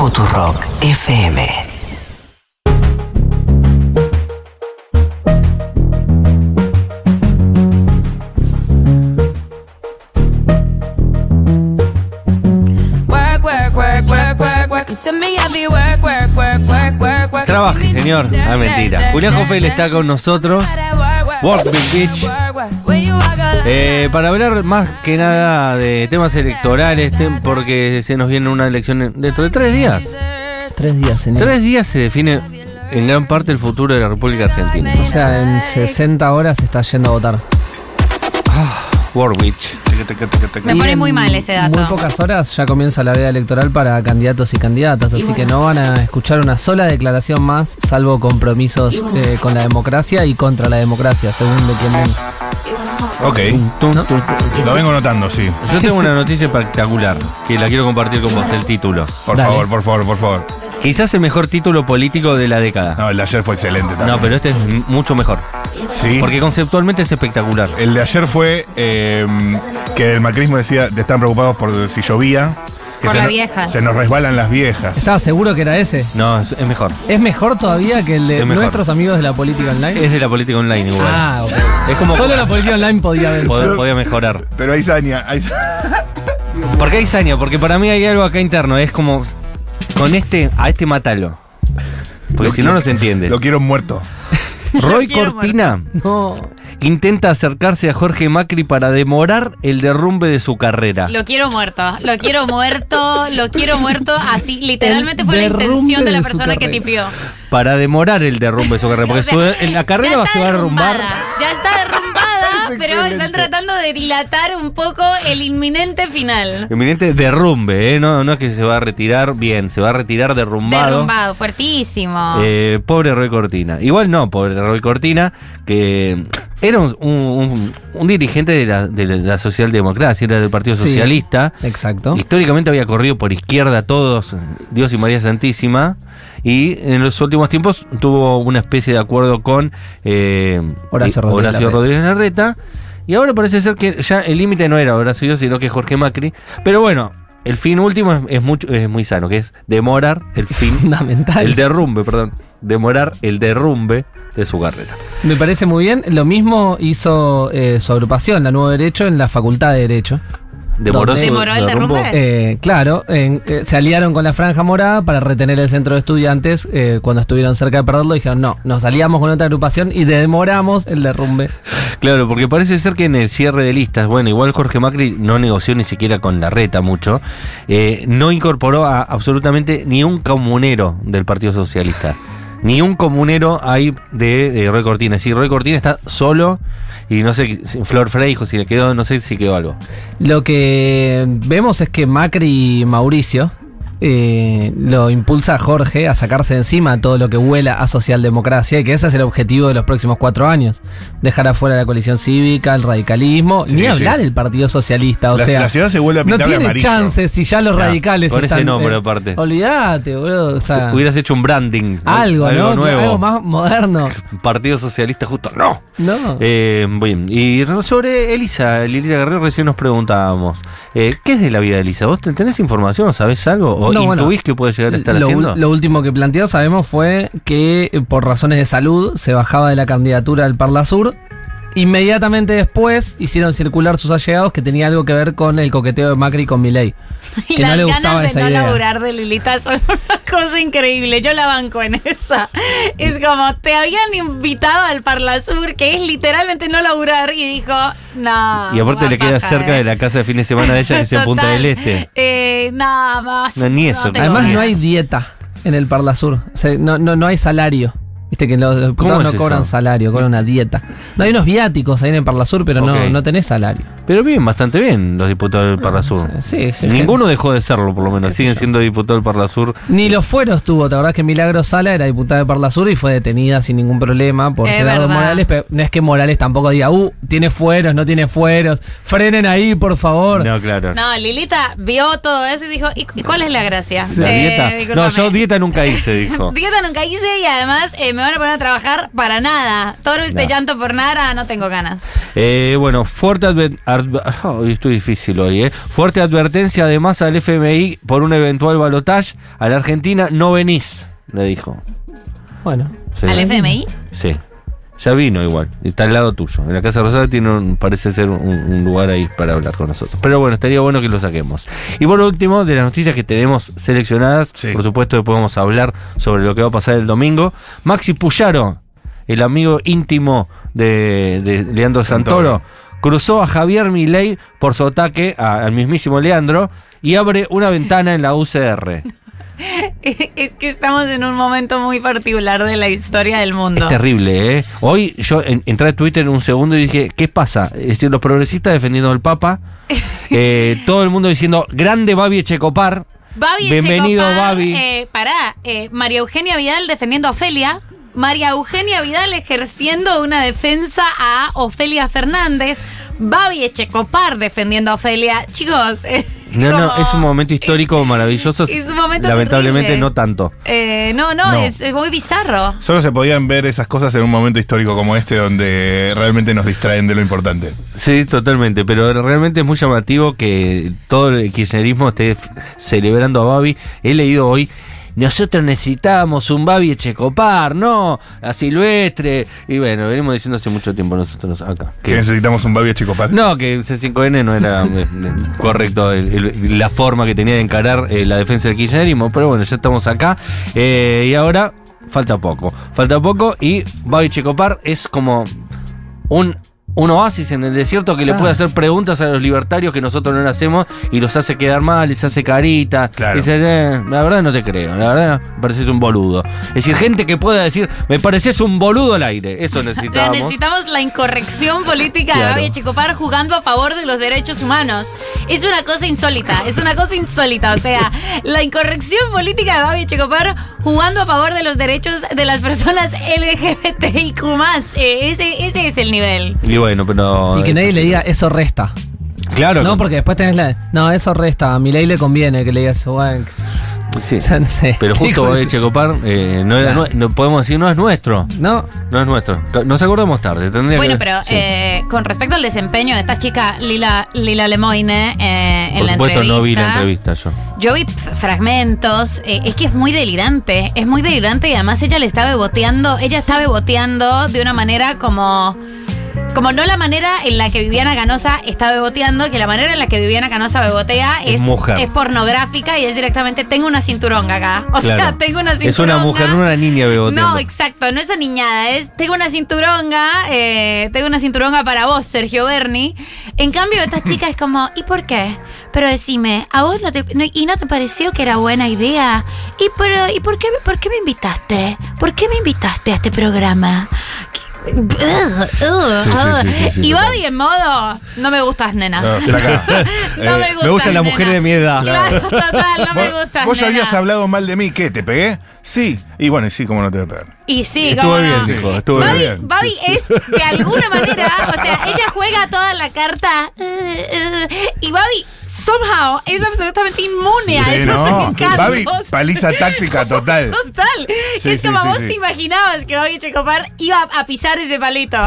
Futurock FM. Work, work, work, work, work, work. You tell me I be work, work, work, work, work, work. Trabaje, señor. Ah, mentira. Julián Hoffel está con nosotros. Work, big bitch. Eh, para hablar más que nada de temas electorales, tem- porque se nos viene una elección en- dentro de tres días. Tres días, señor. Tres días se define en gran parte el futuro de la República Argentina. O sea, en 60 horas se está yendo a votar. Warwich. Me pone en muy mal ese Muy dato. pocas horas ya comienza la veda electoral para candidatos y candidatas, así que no van a escuchar una sola declaración más, salvo compromisos eh, con la democracia y contra la democracia, según de quien venga. Ok, lo vengo notando, sí. Yo tengo una noticia espectacular que la quiero compartir con vos, el título. Por Dale. favor, por favor, por favor. Quizás el mejor título político de la década. No, el de ayer fue excelente también. No, pero este es m- mucho mejor. Sí. Porque conceptualmente es espectacular. El de ayer fue eh, que el macrismo decía, están preocupados por si llovía. Que Por se las no- viejas. Se nos resbalan las viejas. ¿Estaba seguro que era ese? No, es, es mejor. ¿Es mejor todavía que el de Es mejor. nuestros amigos de la política online? Es de la política online igual. Ah, ok. Es como Solo la política online podía ver. pod- podía mejorar. Pero hay saña, hay sa- ¿Por qué hay saña? Porque para mí hay algo acá interno. Es como con este, a este matalo. Porque Lo- si no, no se entiende. Lo quiero muerto. Roy quiero Cortina No. Intenta acercarse a Jorge Macri para demorar el derrumbe de su carrera. Lo quiero muerto, lo quiero muerto, lo quiero muerto. Así, literalmente El fue la intención de la de persona que tipió. Para demorar el derrumbe de su carrera. Porque O sea, su- en la carrera va se va a derrumbar. derrumbada, Ya está derrumbada, Es pero excelente. están tratando de dilatar un poco el inminente final. Eminente derrumbe, ¿eh? No, no es que se va a retirar bien, se va a retirar derrumbado. Derrumbado, fuertísimo. Eh, pobre Roy Cortina. Igual no, pobre Roy Cortina, que era un, un- un- un dirigente de la, de la socialdemocracia, era del Partido Sí. Socialista. Exacto. Históricamente había corrido por izquierda todos, Dios y María Santísima. Y en los últimos tiempos tuvo una especie de acuerdo con eh, Horacio Rodríguez Horacio Larreta. Rodríguez Larreta. Y ahora parece ser que ya el límite no era Horacio, sino que Jorge Macri. Pero bueno, el fin último es, es mucho, es muy sano, que es demorar el fin Fundamental. el derrumbe, perdón. Demorar el derrumbe de su carrera. Me parece muy bien. Lo mismo hizo eh, su agrupación, la Nuevo Derecho, en la Facultad de Derecho. Demoró ¿Dónde? su ¿Demoró el derrumbo. derrumbe? Eh, claro, en- eh, se aliaron con la Franja Morada para retener el centro de estudiantes. eh, cuando estuvieron cerca de perderlo, dijeron: No, nos aliamos con otra agrupación y demoramos el derrumbe. Claro, porque parece ser que en el cierre de listas, bueno, igual Jorge Macri no negoció ni siquiera con la reta mucho, eh, no incorporó a absolutamente ni un comunero del Partido Socialista. Ni un comunero hay de, de Roy Cortina. Si Roy está solo y no sé, Flor Freijo, si le quedó, no sé si quedó algo. Lo que vemos es que Macri y Mauricio eh, lo impulsa a Jorge a sacarse de encima todo lo que huela a socialdemocracia y que ese es el objetivo de los próximos cuatro años. Dejar afuera la coalición cívica, el radicalismo, Sí, ni sí. hablar el Partido Socialista. O La- sea, la ciudad se vuelve a no pintar de tiene amarillo. chances si ya los No, radicales con ese nombre aparte. Olvídate, boludo. O sea, Hubieras hecho un branding. algo, algo ¿no? nuevo. Algo más moderno. Partido Socialista justo, no. No. Eh, bien, y sobre Elisa, Lilita Guerrero, recién nos preguntábamos, eh, ¿qué es de la vida de Elisa? ¿Vos ten- tenés información o sabés algo? ¿O No, bueno, intuís que puede llegar a estar lo, haciendo? lo último que planteó, sabemos, fue que eh, por razones de salud se bajaba de la candidatura al Parla Sur. Inmediatamente después hicieron circular sus allegados que tenía algo que ver con el coqueteo de Macri con Milei. Y Que no las le gustaba ganas de esa no idea. laburar de Lilita son una cosa increíble. Yo la banco en esa. Es como, te habían invitado al Parlasur, que es literalmente no laburar, y dijo, no. y aparte le queda cerca eh". de la casa de fin de semana de ella, que es en Punta del Este. Eh, nada más. No, ni eso. tengo Además, no hay dieta en el Parla Sur. O sea, no, no, no hay salario. Viste que los diputados es no cobran eso? salario, cobran una dieta. No hay unos viáticos ahí en el Parla Sur, pero no, no tenés salario. Pero bien, bastante bien los diputados del Parla Sur. Sí, sí, Ninguno dejó de serlo, por lo menos. Siguen siendo diputados del Parla Sur. Ni los fueros tuvo, ¿te acordás que Milagro Sala era diputada de Parla Sur y fue detenida sin ningún problema por Es Gerardo verdad. Morales? Pero no es que Morales tampoco diga, uh, tiene fueros, no tiene fueros, frenen ahí, por favor. No, claro. No, Lilita vio todo eso y dijo, ¿y, y cuál es la gracia? ¿La Eh, dieta? No, yo dieta nunca hice, dijo. Dieta nunca hice y además eh, me van a poner a trabajar para nada. Todo este No. llanto por nada, no tengo ganas. Eh, bueno, fuerte Ay, estoy difícil hoy, ¿eh? Fuerte advertencia además al FMI por un eventual balotaje. A la Argentina no venís, le dijo. Bueno. ¿Al FMI? Sí. Ya vino igual. Está al lado tuyo. En la Casa Rosada tiene un- parece ser un, un lugar ahí para hablar con nosotros. Pero bueno, estaría bueno que lo saquemos. Y por último, de las noticias que tenemos seleccionadas, Sí. por supuesto que podemos hablar sobre lo que va a pasar el domingo. Maxi Puyaro, el amigo íntimo de, de Leandro Santoro, Santoro. cruzó a Javier Milei por su ataque a- al mismísimo Leandro y abre una ventana en la UCR. Es que estamos en un momento muy particular de la historia del mundo. Es terrible, ¿eh? Hoy yo en- entré a Twitter en un segundo y dije, ¿qué pasa? Es decir, los progresistas defendiendo al Papa, eh, todo el mundo diciendo, grande Babi Echecopar. Babi Bienvenido, Echecopar, Babi. eh, pará, eh, María Eugenia Vidal defendiendo a Ofelia. María Eugenia Vidal ejerciendo una defensa a Ofelia Fernández. Babi Echecopar defendiendo a Ofelia. Chicos, es No, no, es un momento histórico maravilloso. es un momento Lamentablemente terrible. no tanto. Eh, no, no, No. Es, es muy bizarro. Solo se podían ver esas cosas en un momento histórico como este donde realmente nos distraen de lo importante. Sí, totalmente, pero realmente es muy llamativo que todo el kirchnerismo esté celebrando a Babi. He leído hoy, nosotros necesitamos un Babi Echecopar, no, a Silvestre. Y bueno, venimos diciendo hace mucho tiempo nosotros acá. Que necesitamos un Babi Chicopar. No, que C5N no era eh, eh, correcto el- el- la forma que tenía de encarar eh, la defensa del kirchnerismo, pero bueno, ya estamos acá. eh, y ahora falta poco. Falta poco y Babi Checopar es como un, un oasis en el desierto que le puede hacer preguntas a los libertarios que nosotros no le hacemos y los hace quedar mal, les hace carita. Claro. Dice, "Eh, la verdad no te creo, la verdad me pareces un boludo. Es decir, gente que pueda decir, me pareces un boludo al aire. Eso La necesitábamos. necesitamos la incorrección política de Claro. Babi Echecopar jugando a favor de los derechos humanos. Es una cosa insólita, es una cosa insólita. O sea, la incorrección política de Babi Echecopar jugando a favor de los derechos de las personas LGBTIQ. Eh, ese, ese es el nivel. Y bueno, pero. Y que nadie le diga eso resta. Claro. No, que- porque después tenés la. No, eso resta. A mi ley le conviene que le digas eso. Bueno, Sí. no. Pero justo de Checopar eh, no, era Claro. nue- no podemos decir, no es nuestro. No, No es nuestro. Nos acordamos tarde. Tendría Bueno, que- pero sí. eh, con respecto al desempeño de esta chica Lila, Lila Lemoine eh, en Por la supuesto, entrevista. no vi la entrevista yo. Yo vi fragmentos, eh, es que es muy delirante, es muy delirante y además ella le está beboteando, ella está beboteando de una manera como, como no la manera en la que Viviana Canosa está beboteando, que la manera en la que Viviana Canosa bebotea Es es, pornográfica y es directamente, tengo una cinturonga acá, o sea, tengo una cinturonga. Es una mujer, no una niña beboteando. No, exacto, no es aniñada, es tengo una cinturonga, eh, tengo una cinturonga para vos, Sergio Berni. En cambio, esta chica es como, ¿y por qué? Pero decime, ¿a vos no te, no- y no te pareció que era buena idea? ¿Y, pero, ¿y por, qué, por qué me invitaste? ¿Por qué me invitaste a este programa? ¿Qué- Y. Babi en modo, no me gustas, nena. No, Eh, me gusta. me gustan las mujeres de mi edad. Claro, total, no me gustas, Vos ya habías hablado mal de mí, ¿qué? ¿Te pegué? Sí. Y bueno, y sí, ¿cómo no te voy a pegar? Y sí, Estuvo cómo bien, no. dijo, estuvo Babi, bien. Babi es de alguna manera, o sea, ella juega toda la carta uh, uh, y Babi somehow es absolutamente inmune a Sí, esos no. encantos. Babi, paliza táctica total. Total. Sí, que es sí, como sí, vos sí. te imaginabas que Babi Checopar iba a pisar ese palito.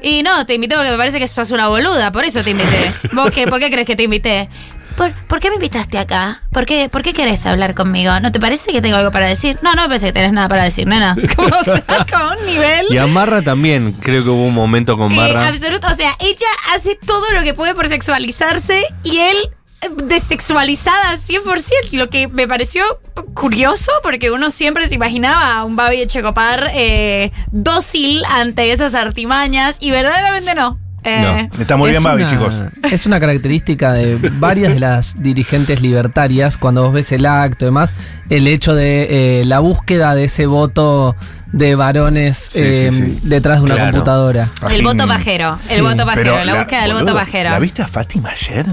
Y no, te invité porque me parece que sos una boluda, por eso te invité. ¿Vos qué? ¿Por qué crees que te invité? ¿Por, por qué me invitaste acá? ¿Por qué, ¿Por qué querés hablar conmigo? ¿No te parece que tengo algo para decir? No, no me parece que tenés nada para decir, nena. Como, o sea, como un nivel. Y a Marra también, creo que hubo un momento con Eh, Marra. absoluto. O sea, ella hace todo lo que puede por sexualizarse y él eh, desexualizada 100%, lo que me pareció curioso porque uno siempre se imaginaba a un Babi Echecopar eh, dócil ante esas artimañas y verdaderamente no. Eh, Está muy Es bien, Babi, una- chicos. Es una característica de varias de las dirigentes libertarias, cuando vos ves el acto y demás, el hecho de eh, la búsqueda de ese voto de varones Sí, eh, sí, sí. detrás de una Claro. computadora. El voto pajero, Sí. el voto pajero, la, búsqueda del voto pajero. ¿La viste a Fátima ayer?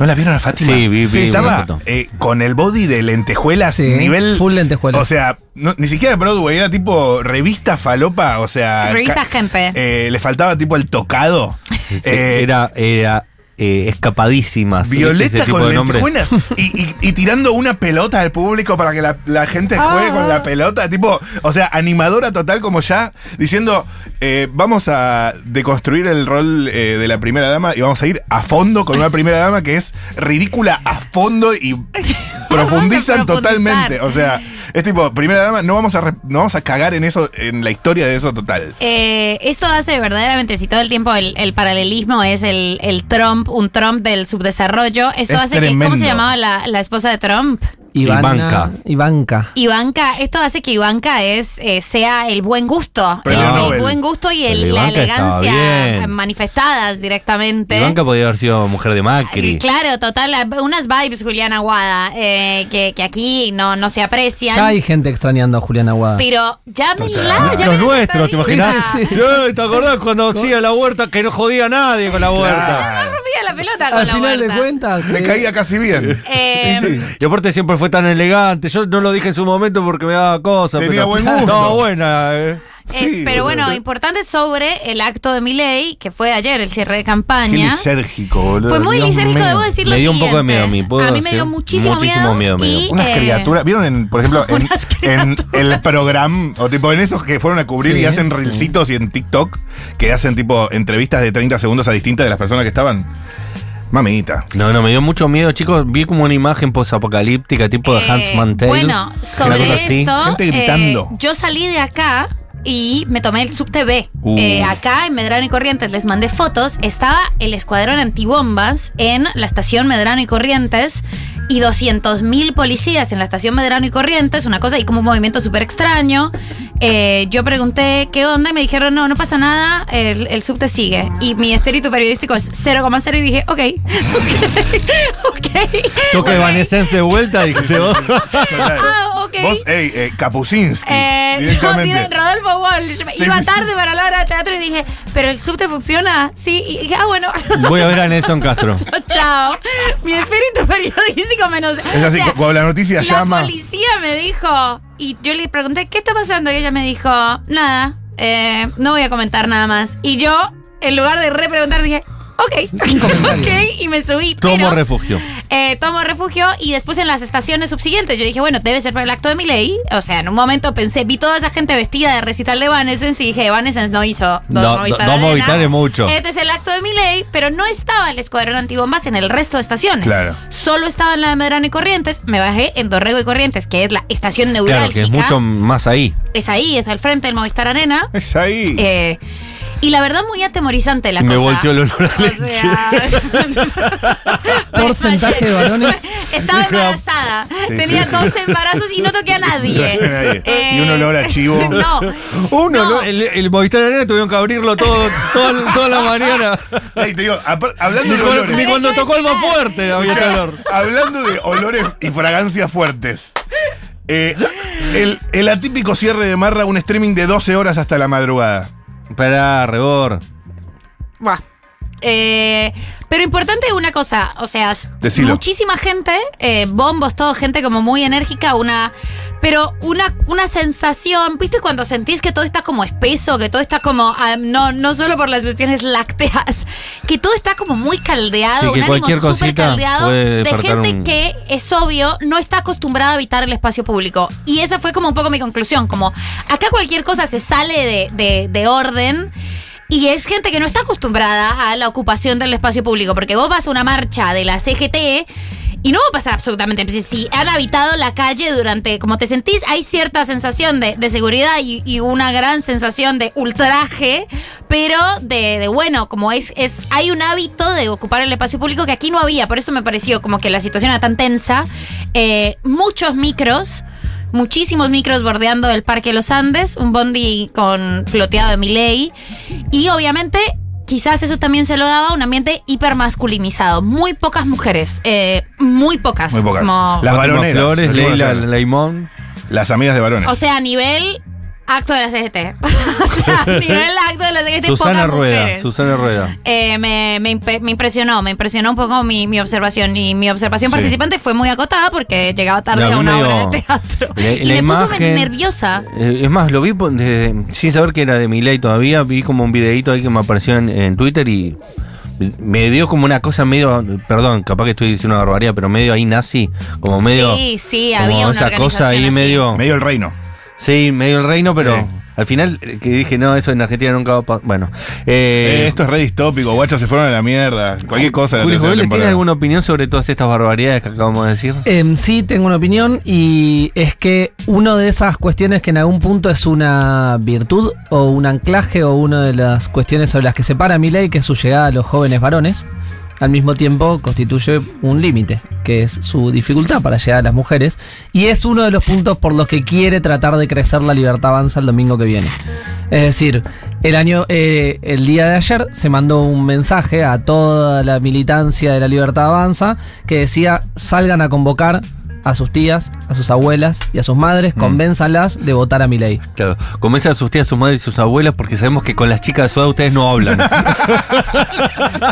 ¿No la vieron a Fátima? Sí, vi- vi una Estaba eh, con el body de lentejuelas, Sí, nivel. full lentejuelas. O sea, no- ni siquiera Broadway, era tipo revista falopa, o sea. Revista Gempe. eh, le faltaba tipo el tocado. Sí, Eh, era, era eh, escapadísimas. ¿viste? Violeta con lentejuelas y, y- y tirando una pelota al público para que la, la gente juegue con la pelota. Tipo, o sea, animadora total, como ya diciendo: eh, Vamos a deconstruir el rol eh, de la primera dama y vamos a ir a fondo con una primera dama que es ridícula a fondo y profundizan totalmente. O sea, es tipo, primera dama, no vamos a, re- no vamos a cagar en eso, en la historia de eso total. Eh, esto hace verdaderamente, si todo el tiempo el, el paralelismo es el, el Trump, un Trump del subdesarrollo, esto Es hace que, ¿cómo se llamaba la, la esposa de Trump? Ivana- Ivanka. Ivanka. Ivanka, esto hace que Ivanka es, eh, sea el buen gusto, el, buen gusto y el- la elegancia manifestadas directamente. Ivanka podía haber sido mujer de Macri. Eh, Claro, total, unas vibes Juliana Aguada, eh, que, que aquí no, no se aprecian. Ya hay gente extrañando a Juliana Aguada. Pero llámenla, Los llámenla nuestros, ¿te imaginas? Sí, sí, Ay, ¿Te acordás cuando hacía la huerta que no jodía a nadie con la huerta? Claro. rompía la pelota con Al la final de huerta. cuentas. Le eh, caía casi bien. Eh, Y sí. Y aparte siempre fue tan elegante. Yo no lo dije en su momento porque me daba cosas. Tenía pero buen gusto. Estaba buena. eh. Eh, Sí, pero bueno, boludo. importante sobre el acto de Milei, que fue ayer el cierre de Qué campaña. lisérgico, boludo. Fue muy Dios lisérgico, mío. debo decir Me dio un poco de miedo a mí, ¿puedo A mí me dio muchísimo, Muchísimo miedo me dio. y, Unas eh, criaturas, ¿vieron en, por ejemplo, en, el programa, o tipo en esos que fueron a cubrir Sí, y hacen sí. reelcitos y en TikTok, que hacen tipo entrevistas de 30 segundos a distintas de las personas que estaban? Mamita. No, no, me dio mucho miedo, chicos. Vi como una imagen posapocalíptica, tipo de eh, Hans Mantel. Bueno, sobre esto, Gente eh, gritando. yo salí de acá y me tomé el subte B. Uh. Eh, acá en Medrano y Corrientes les mandé fotos. Estaba el escuadrón antibombas en la estación Medrano y Corrientes y 200 mil policías en la estación Medrano y Corrientes, una cosa y como un movimiento súper extraño. Eh, yo pregunté qué onda y me dijeron, no, no pasa nada, el, el subte sigue. Y mi espíritu periodístico es 0,0 y dije, ok, ok, ok. Toque ok. Evanescence de vuelta, dijiste vos. Ah, ok. Vos, ey, eh, Kapusinski. Eh, yo, Sí, Iba sí, tarde sí. para la hora de teatro y dije, ¿pero el subte funciona? Sí. Y dije, ah, bueno. Voy a ver a Nelson Castro. Chao. Mi espíritu periodístico menos. Es así, cuando la noticia la llama. policía me dijo, y yo le pregunté, ¿qué está pasando? Y ella me dijo, nada, eh, no voy a comentar nada más. Y yo, en lugar de repreguntar, dije, ok, ok, y me subí. Tomo pero, refugio. Eh, tomo refugio y después en las estaciones subsiguientes yo dije, bueno, debe ser por el acto de mi ley. O sea, en un momento pensé, vi toda esa gente vestida de recital de Evanescence y dije, Evanescence no hizo No, Dos no, Movistar. Movistar es mucho. Este es el acto de mi ley, pero no estaba el escuadrón antibombas en el resto de estaciones. Claro. Solo estaba en la de Medrano y Corrientes. Me bajé en Dorrego y Corrientes, que es la estación Claro, neurálgica. que es mucho más ahí. Es ahí, es al frente del Movistar Arena. Es ahí. Eh, y la verdad, muy atemorizante la Me cosa. volteó el olor a O leche. sea, Porcentaje de varones. Estaba Sí, embarazada. Sí, Tenía sí, sí. dos embarazos y no toqué a nadie. Nadie. Eh, Y un olor a chivo. No. Uno, No. El, el Movistar Arena tuvieron que abrirlo todo, todo- toda la mañana. Ey, te digo, hablando Ni, de cuando- olores. ni cuando tocó el más fuerte había calor. Hablando de olores y fragancias fuertes. eh, el, el atípico cierre de Marra, un streaming de 12 horas hasta la madrugada. Espera, Rebor. Buah. Eh, pero importante una cosa, o sea, Decilo. muchísima gente, eh, bombos, todo, gente como muy enérgica, una, pero una, una sensación, ¿viste cuando sentís que todo está como espeso, que todo está como, ah, no, no solo por las cuestiones lácteas, que todo está como muy caldeado, Sí, un ánimo súper caldeado de gente un- que es obvio, no está acostumbrada a habitar el espacio público. Y esa fue como un poco mi conclusión, como acá cualquier cosa se sale de, de- de orden. Y es gente que no está acostumbrada a la ocupación del espacio público, porque vos vas a una marcha de la CGT y no va a pasar absolutamente. Si han habitado la calle durante, como te sentís, hay cierta sensación de, de seguridad y, una gran sensación de ultraje, pero de, de, bueno, como es, es, hay un hábito de ocupar el espacio público que aquí no había, por eso me pareció como que la situación era tan tensa. Eh, muchos micros. Muchísimos micros bordeando el Parque Los Andes, un bondi con ploteado de Miley. Y obviamente, quizás eso también se lo daba a un ambiente hipermasculinizado. Muy pocas mujeres, eh, muy pocas. Muy pocas. Como- Las varoneras. Flores, Leila. Leimón. Las amigas de varones. o sea, a nivel acto de la CGT. o sea, a nivel acto de la CGT, Susana pocas Rueda. mujeres. Susana Rueda. Eh, me, me me impresionó, me impresionó un poco mi, mi observación. Y mi observación Sí. participante fue muy acotada porque llegaba tarde a una medio- obra de teatro. la- y la me puso imagen- nerviosa. Eh, es más, lo vi por- de- sin saber que era de Milei todavía. Vi como un videito ahí que me apareció en, en Twitter y me dio como una cosa medio, perdón, capaz que estoy diciendo una barbaridad, pero medio ahí nazi, como medio... sí, sí, había una esa cosa ahí así. medio... Medio el reino. Sí, medio el reino, pero Sí. al final eh, que dije, no, eso en Argentina nunca va a pasar. Bueno. Eh, Eh, esto es re distópico, guachos se fueron a la mierda. Cualquier cosa de la Juli tercera Jovel, ¿tiene temporada. alguna opinión sobre todas estas barbaridades que acabamos de decir? Em, sí, tengo una opinión y es que una de esas cuestiones que en algún punto es una virtud o un anclaje o una de las cuestiones sobre las que separa a mi ley, que es su llegada a los jóvenes varones, al mismo tiempo constituye un límite, que es su dificultad para llegar a las mujeres, y es uno de los puntos por los que quiere tratar de crecer la libertad avanza el domingo que viene. Es decir, el año, eh, el día de ayer se mandó un mensaje a toda la militancia de la libertad avanza que decía salgan a convocar a sus tías, a sus abuelas y a sus madres, convénzanlas de votar a mi ley. Claro, comienzan a sus tías, sus madres y sus abuelas porque sabemos que con las chicas de su edad ustedes no hablan.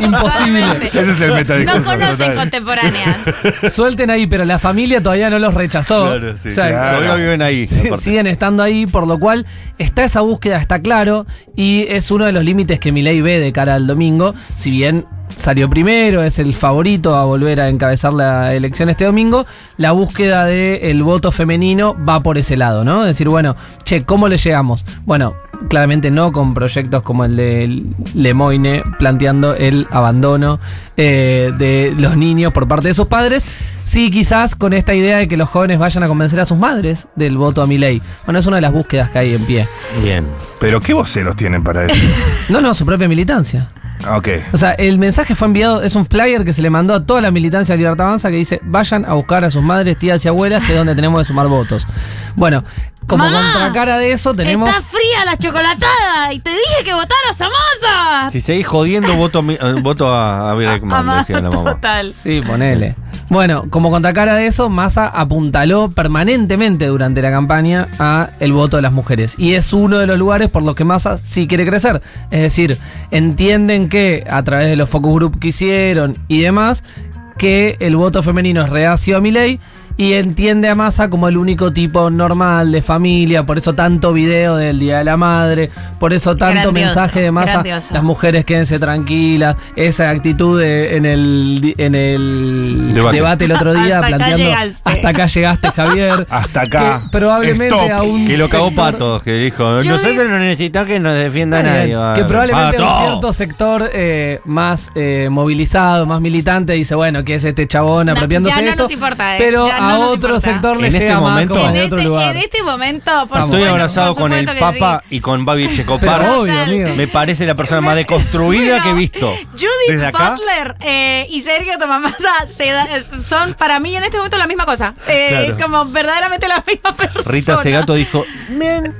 Imposible. Totalmente. Ese es el No metadiscurso. conocen total. contemporáneas. Suelten ahí, pero la familia todavía no los rechazó. Claro, sí, O sea, claro. Todavía viven ahí. Sí, siguen estando ahí, por lo cual está esa búsqueda, está claro, y es uno de los límites que Milei ve de cara al domingo, si bien salió primero, es el favorito a volver a encabezar la elección este domingo, la búsqueda del voto femenino va por ese lado, ¿no? Es decir, bueno, che, ¿cómo le llegamos? Bueno, claramente no con proyectos como el de Lemoine planteando el abandono eh, de los niños por parte de sus padres, sí quizás con esta idea de que los jóvenes vayan a convencer a sus madres del voto a mi ley. Bueno, es una de las búsquedas que hay en pie. Bien. Pero ¿qué voceros tienen para eso? No, no, su propia militancia. Ah, ok. O sea, el mensaje fue enviado, es un flyer que se le mandó a toda la militancia de Libertad Avanza que dice, vayan a buscar a sus madres, tías y abuelas, que es donde tenemos que sumar votos. Bueno, como Mamá, contracara de eso tenemos... Está fría la chocolatada y te dije que votaras a Massa. Si seguís jodiendo, voto, a mi- eh, voto a, a decía la mamá. total. Sí, ponele. Bueno, como contracara de eso, Massa apuntaló permanentemente durante la campaña a el voto de las mujeres. Y es uno de los lugares por los que Massa sí quiere crecer. Es decir, entienden que a través de los focus group que hicieron y demás, que el voto femenino es reacio a mi ley. Y entiende a Massa como el único tipo normal de familia, por eso tanto video del Día de la Madre, por eso tanto Grandioso, mensaje de Massa, grandioso. las mujeres quédense tranquilas, esa actitud de- en el di- en el Debate. debate, el otro día Hasta acá planteando llegaste. hasta acá llegaste Javier Hasta acá. que probablemente Stop. a un Que lo cagó sector- Patos, que dijo, Yo nosotros vi- no necesitamos que nos defienda nadie. va, que probablemente un cierto sector eh, más eh, movilizado, más militante, dice, bueno, que es este chabón No, apropiándose ya no esto. nos importa, eh, Pero ya a nos otro importa. sector le En este llega más momento- como En de otro este, lugar. en este momento, por Estoy supuesto, abrazado por con el Papa y con Babi Checopar. obvio. Me parece la persona más deconstruida Bueno, que he visto. Judith. Butler eh, y Sergio Tomamasa se da- son para mí en este momento la misma cosa. Eh, Claro. Es como verdaderamente la misma persona. Rita Segato dijo, "Men,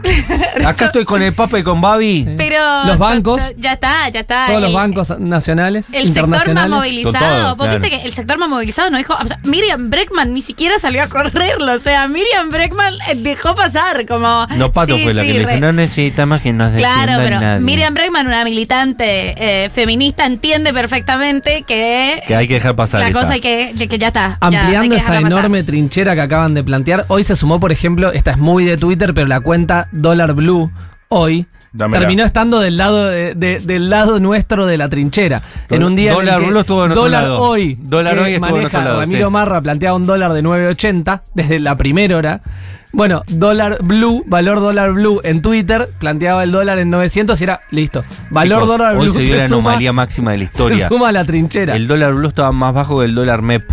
acá estoy con el Papa y con Babi. Pero Los bancos. Ya está, ya está. Todos los El- bancos nacionales, El sector más movilizado. Todo, claro. viste que el sector más movilizado no dijo. o sea, Miriam Breckman ni siquiera salió a correrlo. O sea, Miriam Breckman eh, dejó pasar como. No, Pato sí, fue la sí, que le re- dijo, no necesitamos que nos Claro, pero nadie. Miriam Breckman, una militante eh, feminista, entiende perfectamente que, Que hay que dejar pasar la esa. cosa hay que, que ya está. Ampliando que esa pasar. enorme trinchera que acaban de plantear, hoy se sumó, por ejemplo, esta es muy de Twitter, pero la cuenta Dollar Blue hoy Dámela. terminó estando del lado de- de- del lado nuestro de la trinchera. En un día en el Dólar que Blue estuvo nuestro Dólar lado. hoy, Dólar hoy estuvo lado, Ramiro sí. Marra planteaba un dólar de 9.80 desde la primera hora. Bueno, dólar blue, valor dólar blue en Twitter, planteaba el dólar en 900 y era listo. Valor Chicos, dólar hoy blue se dio la suma, anomalía máxima de la se historia. suma a la trinchera. El dólar blue estaba más bajo que el dólar MEP.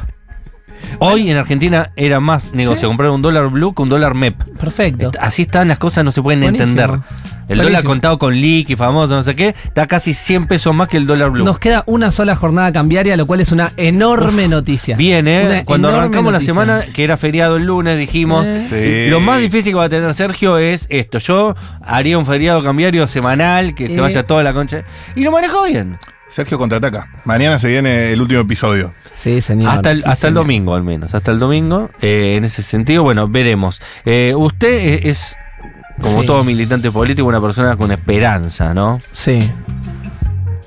Hoy en Argentina era más negocio comprar un dólar blue que un dólar MEP. Perfecto. Así están las cosas, no se pueden Buenísimo. entender. El dólar Buenísimo. contado con liqui, famoso, no sé qué, está casi 100 pesos más que el dólar blue. Nos queda una sola jornada cambiaria, lo cual es una enorme noticia. Bien, ¿eh? Una Cuando arrancamos noticia. la semana, que era feriado el lunes, dijimos, Eh. Sí. lo más difícil que va a tener Sergio es esto. Yo haría un feriado cambiario semanal, que se Eh. vaya toda la concha. Y lo manejó bien. Sergio contraataca. Mañana se viene el último episodio. Sí, señor. hasta el, sí, hasta el domingo, al menos. Hasta el domingo. Eh, en ese sentido, bueno, veremos. Eh, usted es, como Sí. todo militante político, una persona con esperanza, ¿no? Sí.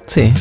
Sí.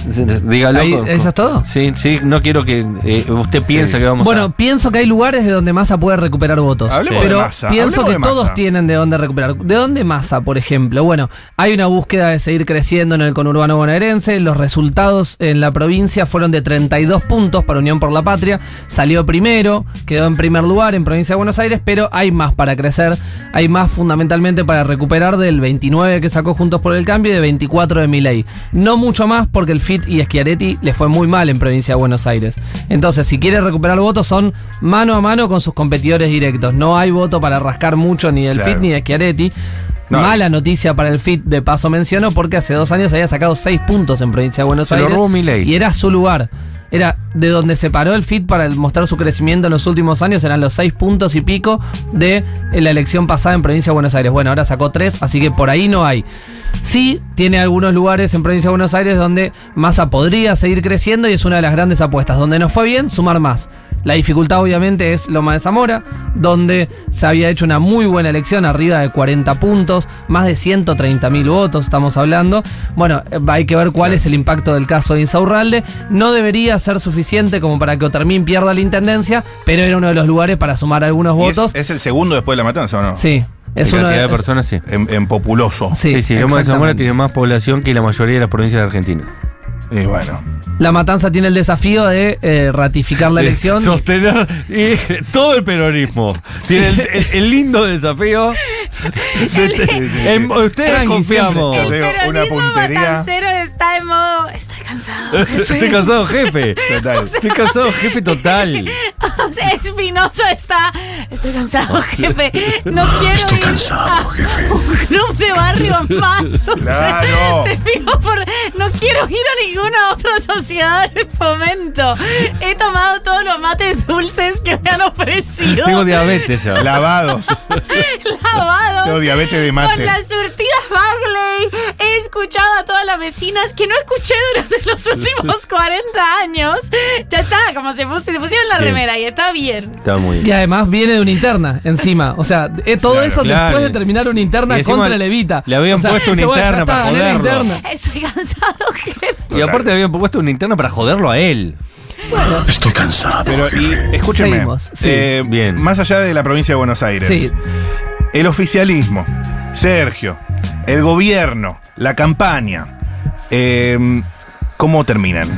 Dígalo. Ahí, con- ¿eso es todo? Sí, sí, no quiero que eh, usted piense Sí. que vamos Bueno, a... pienso que hay lugares de donde Massa puede recuperar votos. Hablemos de pero Massa, pienso hablemos que de todos tienen de dónde recuperar. ¿De dónde Massa, por ejemplo? Bueno, hay una búsqueda de seguir creciendo en el conurbano bonaerense. Los resultados en la provincia fueron de 32 puntos para Unión por la Patria. Salió primero, quedó en primer lugar en provincia de Buenos Aires, pero hay más para crecer. Hay más fundamentalmente para recuperar del 29 que sacó Juntos por el Cambio y de 24 de Milei. No mucho más porque el FIT y Schiaretti le fue muy mal en provincia de Buenos Aires. Entonces, si quiere recuperar votos, son mano a mano con sus competidores directos. No hay voto para rascar mucho ni del Claro. FIT ni de Schiaretti. No, Mala noticia para el FIT, de paso menciono, porque hace dos años había sacado seis puntos en provincia de Buenos Se lo Aires. robó. Y era su lugar. Era de donde se paró el FIT para mostrar su crecimiento en los últimos años, eran los seis puntos y pico de la elección pasada en provincia de Buenos Aires. Bueno, ahora sacó tres, así que por ahí no hay. Sí, tiene algunos lugares en provincia de Buenos Aires donde Massa podría seguir creciendo y es una de las grandes apuestas. Donde nos fue bien, sumar más. La dificultad obviamente es Loma de Zamora, donde se había hecho una muy buena elección, arriba de 40 puntos, más de 130 mil votos estamos hablando. Bueno, eh, hay que ver cuál es el impacto del caso de Insaurralde. No debería ser suficiente como para que Otermín pierda la intendencia, pero era uno de los lugares para sumar algunos ¿Y es, votos. es el segundo después de la matanza o no? sí, es en uno cantidad de es- personas, sí. En, en populoso. Sí, Sí, sí, Loma de Zamora tiene más población que la mayoría de las provincias de Argentina. Y bueno. La Matanza tiene el desafío de eh, ratificar la elección. Sostener y todo el peronismo. Tiene el, el- el lindo desafío. de- en ustedes Tranqui, confiamos. El veo una peronismo puntería. matancero está en modo. Estoy cansado. jefe". Estoy cansado, jefe. Total. Estoy cansado, jefe total. O sea, Espinoso está. Estoy cansado, jefe. No quiero Estoy ir cansado, a jefe. un club de barrio más. O sea, Claro. te pido por. No quiero ir a ninguna otra sociedad de fomento. He tomado todos los mates dulces que me han ofrecido. Tengo diabetes ya. Lavados. lavados. Tengo diabetes de mate. Con las surtidas Bagley. He escuchado a todas las vecinas que no escuché durante los últimos 40 años. Ya está, como se, pus- se pusieron la Bien. remera y está bien. Está muy Y bien. además viene de una interna encima. O sea, eh, todo Claro, eso claro. después de terminar una interna Y encima contra el Evita. le habían O sea, puesto una se- bueno, ya interna está, para gané la joderlo. interna. Estoy cansado, jefe. Y aparte le habían puesto una interna para joderlo a él. Estoy cansado. Pero, y escúcheme. Seguimos, sí. eh, Bien. Más allá de la provincia de Buenos Aires. Sí. El oficialismo, Sergio, el gobierno, la campaña. eh, ¿Cómo terminan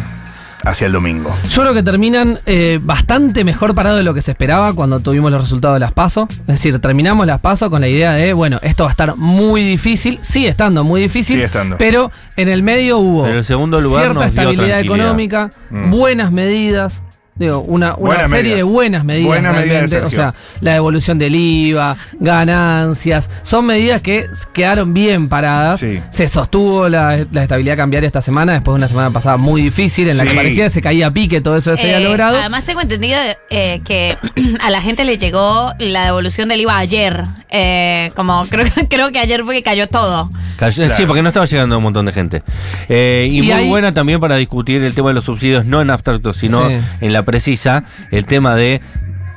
hacia el domingo? Yo creo que terminan eh, bastante mejor parado de lo que se esperaba cuando tuvimos los resultados de las PASO. Es decir, terminamos las PASO con la idea de, bueno, esto va a estar muy difícil, sigue estando muy difícil, Sigue estando. pero en el medio hubo Pero el segundo lugar cierta estabilidad económica, Mm. buenas medidas. Digo, una, una Buenas serie medidas. de buenas medidas. Buenas medidas de realmente. o sea, la devolución del IVA, ganancias. Son medidas que quedaron bien paradas. Sí. Se sostuvo la, la estabilidad cambiaria esta semana, después de una semana pasada muy difícil, en la Sí. que parecía que se caía a pique todo eso que se había Eh, logrado. Además, tengo entendido eh, que a la gente le llegó la devolución del IVA ayer. Eh, como creo, creo que ayer fue que cayó todo. Cayó- Claro. Sí, porque no estaba llegando un montón de gente. Eh, y, Y muy ahí- buena también para discutir el tema de los subsidios, no en abstracto, sino Sí. en la precisa, el tema de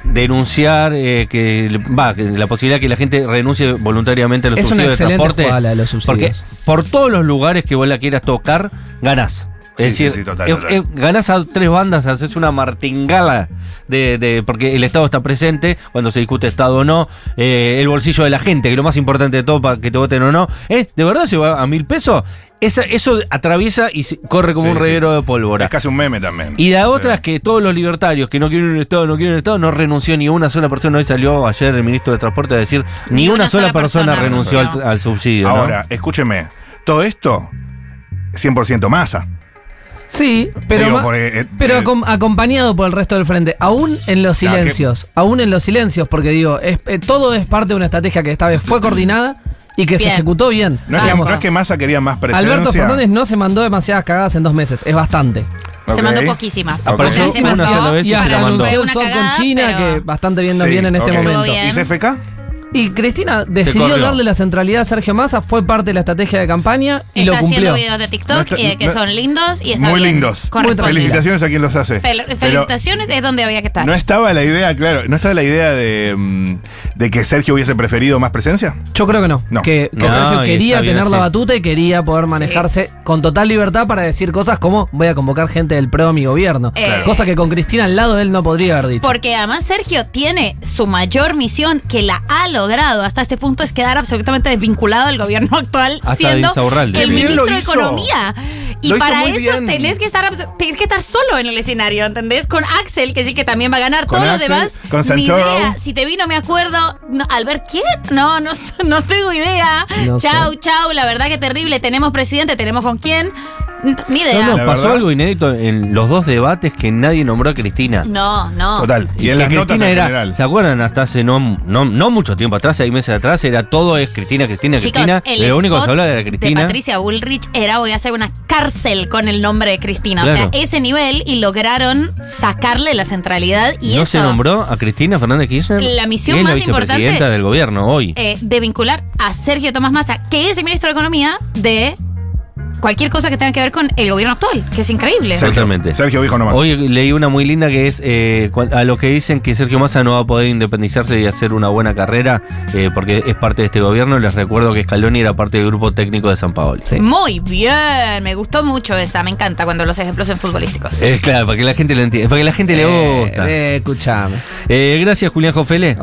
denunciar eh, que va que la posibilidad que la gente renuncie voluntariamente a los Es una subsidios de transporte jugada la de los porque por todos los lugares que vos la quieras tocar ganás es sí, decir, sí, total, total. es- ganás a tres bandas, haces una martingala de, de- porque el Estado está presente cuando se discute Estado o no, eh, el bolsillo de la gente, que es lo más importante de todo para que te voten o no, ¿eh? ¿De verdad se va a mil pesos? Esa- eso atraviesa y se- corre como Sí, un sí. reguero de pólvora. Es casi un meme también. Y la otra Sí. es que todos los libertarios que no quieren un Estado, no quieren un Estado, no renunció ni una sola persona. Hoy salió ayer el ministro de Transporte a decir, ni, una, sola, persona, renunció al, subsidio. ¿no? Ahora, escúcheme. Todo esto, 100% masa. Sí, pero, Digo, porque, eh, pero eh, acom- acompañado por el resto del frente, aún en los que- silencios, aún en los silencios, porque digo, es- eh, todo es parte de una estrategia que esta vez fue coordinada y que se Bien. ejecutó bien. No es, que, Digamos, no es que Massa quería más presencia. Alberto Fernández no se mandó demasiadas cagadas en dos meses, es bastante. Se mandó poquísimas. Apareció O sea, se una sola vez y Y se la mandó. anunció un Fue una swap cagada, con China pero- que bastante bien nos Sí, viene en este momento. bien. ¿Y CFK? Y Cristina decidió darle la centralidad a Sergio Massa, fue parte de la estrategia de campaña y está lo cumplió. haciendo videos de TikTok No está- y de que no- son lindos y está Muy bien. lindos. Felicitaciones a quien los hace. Fel- Pero felicitaciones es donde había que estar. no estaba la idea, claro, no estaba la idea de, mm, de que Sergio hubiese preferido más presencia. Yo creo que no. No. Que, que No, Sergio quería tener la batuta y quería poder manejarse con total libertad para decir cosas como voy a convocar gente del PRO a mi gobierno. Eh. Claro. Cosa que con Cristina al lado él no podría haber dicho. Porque además Sergio tiene su mayor misión que la ha logrado hasta este punto es quedar absolutamente desvinculado del gobierno actual Hasta siendo el ministro de. Economía. Y Lo para eso bien. tenés que estar tenés que estar solo en el escenario, ¿entendés? Con Axel, que es el que también va a ganar. Con Todo lo demás, con ni idea. Si te vino, me acuerdo. No, al ver quién, no, no, no tengo idea. No chau, sé. chau, la verdad que terrible. Tenemos presidente, tenemos con quién. Ni idea. No, no, La pasó verdad. algo inédito en los dos debates que nadie nombró a Cristina. No, no. Total. Y, en que las notas Cristina en era, general. ¿se acuerdan? Hasta hace no, no, no mucho tiempo atrás, seis meses atrás, era todo es Cristina, Cristina, Chicos, Cristina. el Lo único que se hablaba era de Cristina. De Patricia Bullrich era voy a hacer una cárcel con el nombre de Cristina. Claro. O sea, ese nivel y lograron sacarle la centralidad y no eso. se nombró a Cristina Fernández Kirchner. La misión es más la vicepresidenta importante- del gobierno hoy. eh, de vincular a Sergio Tomás Massa, que es el ministro de Economía, de cualquier cosa que tenga que ver con el gobierno actual, que es increíble. Sergio, Totalmente. Sergio dijo nomás. Hoy leí una muy linda que es eh, a lo que dicen que Sergio Massa no va a poder independizarse y hacer una buena carrera eh, porque es parte de este gobierno. Les recuerdo que Scaloni era parte del grupo técnico de San Paoli. Sí. Muy bien, me gustó mucho esa, me encanta cuando los ejemplos son futbolísticos. Eh, claro, para que la gente lo entienda, para que la gente le gusta. Eh, escuchame. Eh, gracias, Julián Jofele.